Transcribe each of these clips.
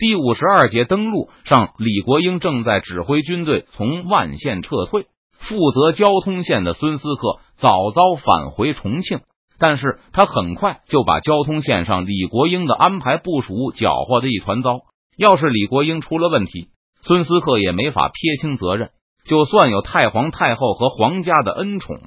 第五十二节登陆上，李国英正在指挥军队从万县撤退。负责交通线的孙思克早早返回重庆，但是他很快就把交通线上李国英的安排部署搅和的一团糟。要是李国英出了问题，孙思克也没法撇清责任。就算有太皇太后和皇家的恩宠，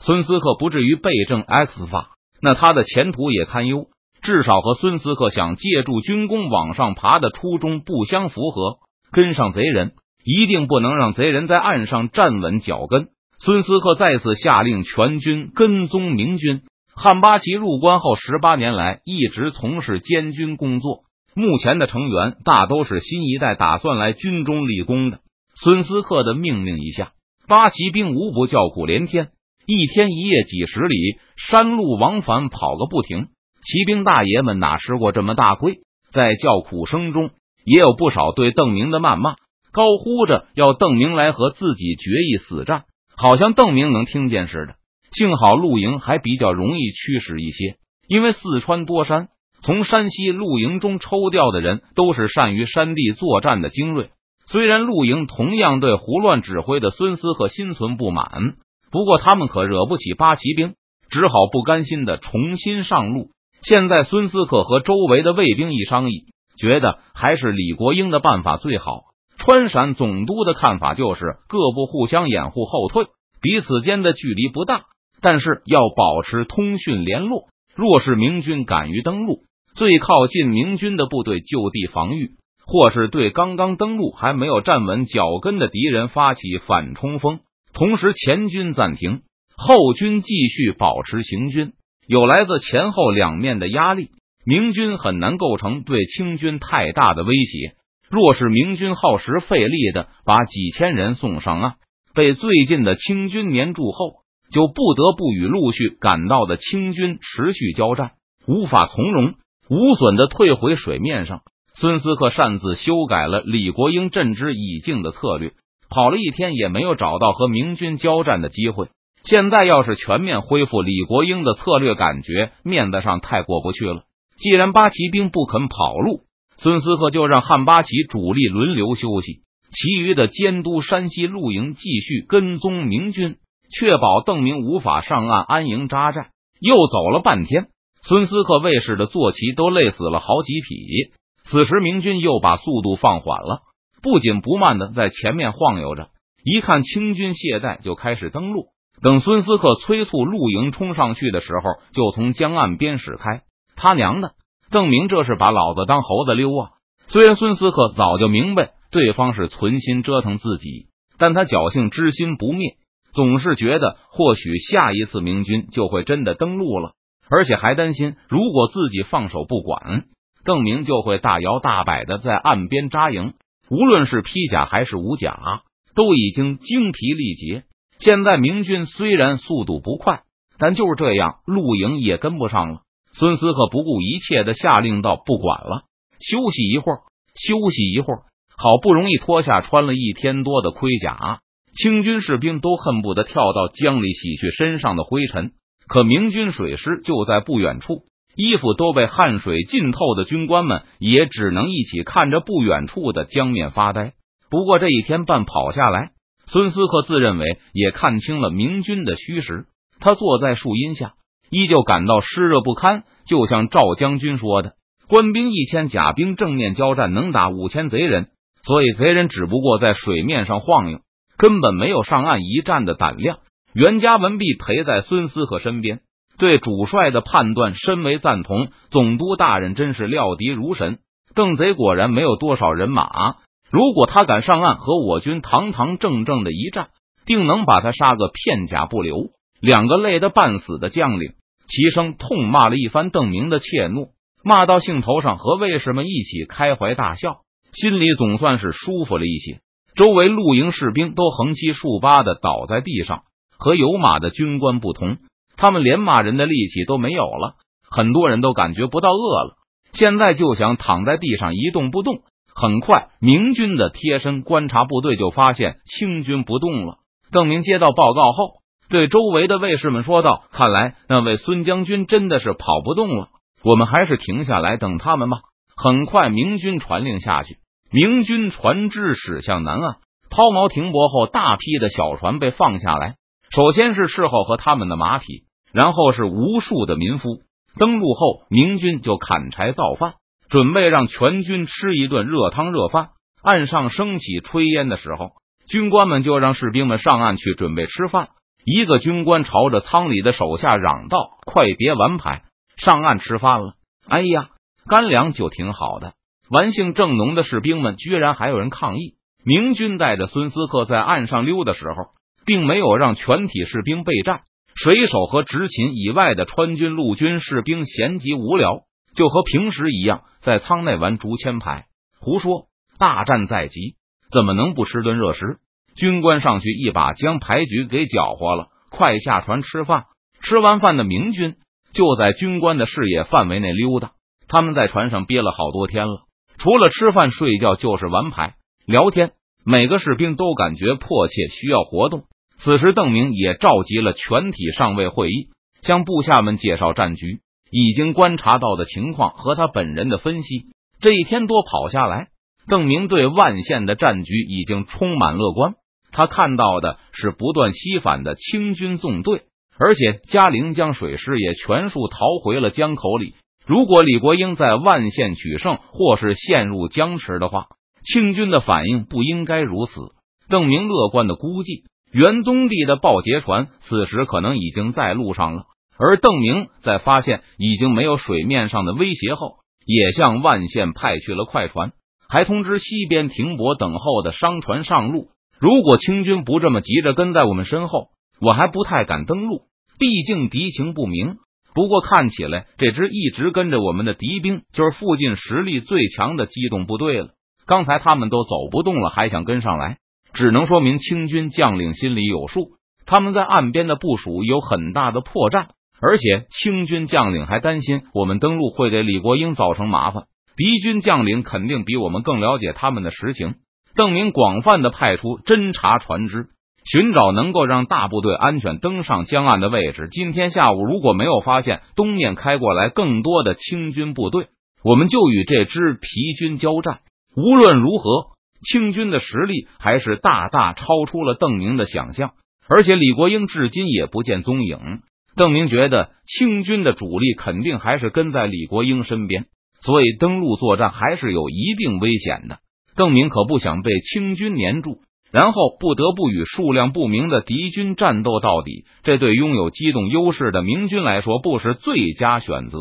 孙思克不至于被正 X 法，那他的前途也堪忧。至少和孙思克想借助军功往上爬的初衷不相符合。跟上贼人，一定不能让贼人在岸上站稳脚跟。孙思克再次下令全军跟踪明军。汉八旗入关后十八年来一直从事监军工作，目前的成员大都是新一代打算来军中立功的。孙思克的命令一下，八旗兵无不叫苦连天，一天一夜几十里山路往返跑个不停。骑兵大爷们哪吃过这么大亏？在叫苦声中，也有不少对邓明的谩骂，高呼着要邓明来和自己决一死战，好像邓明能听见似的。幸好露营还比较容易驱使一些，因为四川多山，从山西露营中抽调的人都是善于山地作战的精锐。虽然露营同样对胡乱指挥的孙思克心存不满，不过他们可惹不起八旗兵，只好不甘心的重新上路。现在孙思克和周围的卫兵一商议，觉得还是李国英的办法最好。川陕总督的看法就是各部互相掩护后退，彼此间的距离不大，但是要保持通讯联络。若是明军敢于登陆，最靠近明军的部队就地防御。或是对刚刚登陆还没有站稳脚跟的敌人发起反冲锋，同时前军暂停，后军继续保持行军。有来自前后两面的压力，明军很难构成对清军太大的威胁。若是明军耗时费力的把几千人送上岸，被最近的清军粘住后，就不得不与陆续赶到的清军持续交战，无法从容无损的退回水面上。孙思克擅自修改了李国英镇之以静的策略，跑了一天也没有找到和明军交战的机会。现在要是全面恢复李国英的策略，感觉面子上太过不去了。既然八旗兵不肯跑路，孙思克就让汉八旗主力轮流休息，其余的监督山西露营，继续跟踪明军，确保邓明无法上岸安营扎寨。又走了半天，孙思克卫士的坐骑都累死了好几匹。此时，明军又把速度放缓了，不紧不慢的在前面晃悠着。一看清军懈怠，就开始登陆。等孙思克催促陆营冲上去的时候，就从江岸边驶开。他娘的，邓明这是把老子当猴子溜啊！虽然孙思克早就明白对方是存心折腾自己，但他侥幸之心不灭，总是觉得或许下一次明军就会真的登陆了，而且还担心如果自己放手不管。邓明就会大摇大摆的在岸边扎营，无论是披甲还是无甲，都已经精疲力竭。现在明军虽然速度不快，但就是这样，露营也跟不上了。孙思克不顾一切的下令道：“不管了，休息一会儿，休息一会儿。”好不容易脱下穿了一天多的盔甲，清军士兵都恨不得跳到江里洗去身上的灰尘。可明军水师就在不远处。衣服都被汗水浸透的军官们，也只能一起看着不远处的江面发呆。不过这一天半跑下来，孙思克自认为也看清了明军的虚实。他坐在树荫下，依旧感到湿热不堪。就像赵将军说的：“官兵一千，甲兵正面交战能打五千贼人，所以贼人只不过在水面上晃悠，根本没有上岸一战的胆量。”袁家文弼陪在孙思克身边。对主帅的判断深为赞同，总督大人真是料敌如神。邓贼果然没有多少人马，如果他敢上岸和我军堂堂正正的一战，定能把他杀个片甲不留。两个累得半死的将领齐声痛骂了一番邓明的怯懦，骂到兴头上，和卫士们一起开怀大笑，心里总算是舒服了一些。周围露营士兵都横七竖八的倒在地上，和有马的军官不同。他们连骂人的力气都没有了，很多人都感觉不到饿了，现在就想躺在地上一动不动。很快，明军的贴身观察部队就发现清军不动了。邓明接到报告后，对周围的卫士们说道：“看来那位孙将军真的是跑不动了，我们还是停下来等他们吧。”很快，明军传令下去，明军船只驶向南岸，抛锚停泊后，大批的小船被放下来。首先是侍候和他们的马匹，然后是无数的民夫。登陆后，明军就砍柴造饭，准备让全军吃一顿热汤热饭。岸上升起炊烟的时候，军官们就让士兵们上岸去准备吃饭。一个军官朝着舱里的手下嚷道：“快别玩牌，上岸吃饭了！”哎呀，干粮就挺好的。玩性正浓的士兵们居然还有人抗议。明军带着孙思克在岸上溜的时候，并没有让全体士兵备战。水手和执勤以外的川军陆军士兵闲极无聊，就和平时一样，在舱内玩竹签牌。胡说！大战在即，怎么能不吃顿热食？军官上去一把将牌局给搅和了，快下船吃饭。吃完饭的明军就在军官的视野范围内溜达。他们在船上憋了好多天了，除了吃饭睡觉就是玩牌聊天。每个士兵都感觉迫切需要活动。此时，邓明也召集了全体上尉会议，向部下们介绍战局、已经观察到的情况和他本人的分析。这一天多跑下来，邓明对万县的战局已经充满乐观。他看到的是不断西返的清军纵队，而且嘉陵江水师也全数逃回了江口里。如果李国英在万县取胜，或是陷入僵持的话，清军的反应不应该如此。邓明乐观的估计，元宗帝的报捷船此时可能已经在路上了。而邓明在发现已经没有水面上的威胁后，也向万县派去了快船，还通知西边停泊等候的商船上路。如果清军不这么急着跟在我们身后，我还不太敢登陆。毕竟敌情不明。不过看起来，这支一直跟着我们的敌兵就是附近实力最强的机动部队了。刚才他们都走不动了，还想跟上来，只能说明清军将领心里有数。他们在岸边的部署有很大的破绽，而且清军将领还担心我们登陆会给李国英造成麻烦。敌军将领肯定比我们更了解他们的实情。邓明广泛的派出侦察船只，寻找能够让大部队安全登上江岸的位置。今天下午如果没有发现东面开过来更多的清军部队，我们就与这支疲军交战。无论如何，清军的实力还是大大超出了邓明的想象，而且李国英至今也不见踪影。邓明觉得清军的主力肯定还是跟在李国英身边，所以登陆作战还是有一定危险的。邓明可不想被清军粘住，然后不得不与数量不明的敌军战斗到底。这对拥有机动优势的明军来说，不是最佳选择。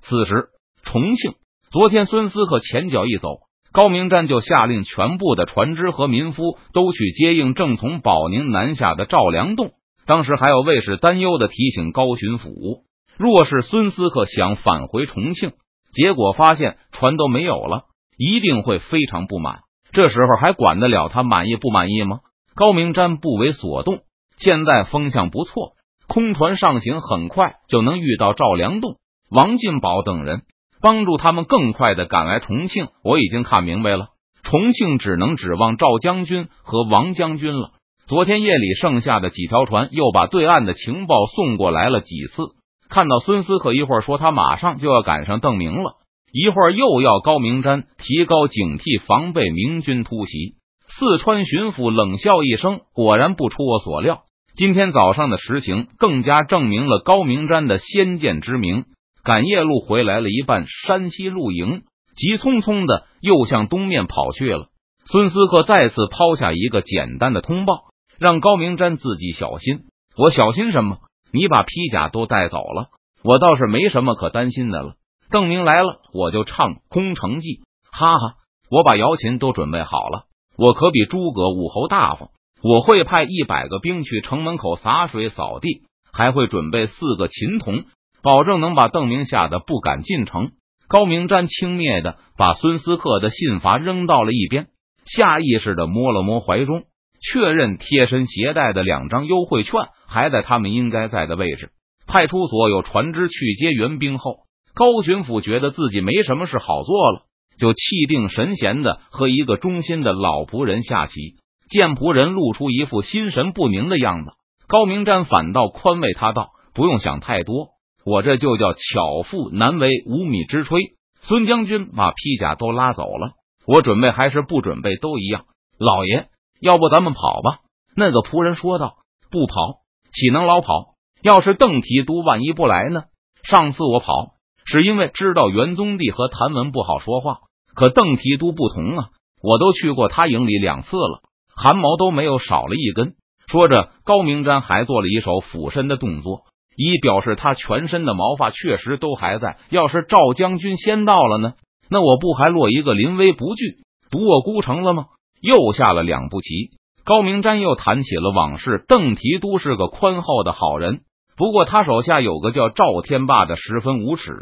此时，重庆，昨天孙思克前脚一走，高明瞻就下令全部的船只和民夫都去接应正从保宁南下的赵良栋。当时还有卫士担忧的提醒高巡抚，若是孙思克想返回重庆，结果发现船都没有了。一定会非常不满，这时候还管得了他满意不满意吗？高明瞻不为所动。现在风向不错，空船上行很快就能遇到赵良栋、王进宝等人，帮助他们更快的赶来重庆。我已经看明白了，重庆只能指望赵将军和王将军了。昨天夜里剩下的几条船又把对岸的情报送过来了几次。看到孙思克一会儿说他马上就要赶上邓明了。一会儿又要高明瞻提高警惕，防备明军突袭。四川巡抚冷笑一声，果然不出我所料。今天早上的实情更加证明了高明瞻的先见之明。赶夜路回来了一半山西露营，急匆匆的又向东面跑去了。孙思克再次抛下一个简单的通报，让高明瞻自己小心。我小心什么？你把披甲都带走了，我倒是没什么可担心的了。邓明来了，我就唱空城计，哈哈！我把瑶琴都准备好了，我可比诸葛武侯大方。我会派一百个兵去城门口洒水扫地，还会准备四个琴童，保证能把邓明吓得不敢进城。高明瞻轻蔑的把孙思克的信罚扔到了一边，下意识的摸了摸怀中，确认贴身携带的两张优惠券还在他们应该在的位置。派出所有船只去接援兵后。高巡抚觉得自己没什么事好做了，就气定神闲的和一个忠心的老仆人下棋。见仆人露出一副心神不宁的样子，高明瞻反倒宽慰他道：“不用想太多，我这就叫巧妇难为无米之炊。孙将军把披甲都拉走了，我准备还是不准备都一样。老爷，要不咱们跑吧？那个仆人说道。不跑，岂能老跑？要是邓提督万一不来呢？上次我跑是因为知道元宗帝和谭文不好说话，可邓提督不同啊！我都去过他营里两次了，汗毛都没有少了一根。说着，高明瞻还做了一手俯身的动作。以表示他全身的毛发确实都还在。要是赵将军先到了呢？那我不还落一个临危不惧、独卧孤城了吗？又下了两步棋。高明瞻又谈起了往事。邓提督是个宽厚的好人，不过他手下有个叫赵天霸的，十分无耻。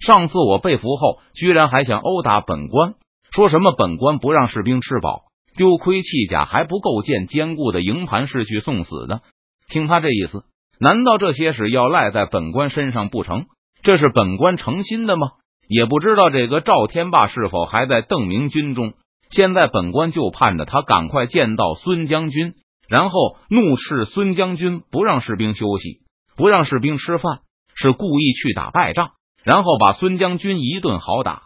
上次我被俘后，居然还想殴打本官，说什么本官不让士兵吃饱，丢盔弃甲，还不够建坚固的营盘是去送死的。听他这意思。难道这些事要赖在本官身上不成？这是本官诚心的吗？也不知道这个赵天霸是否还在邓明军中。现在本官就盼着他赶快见到孙将军，然后怒斥孙将军不让士兵休息，不让士兵吃饭，是故意去打败仗，然后把孙将军一顿好打。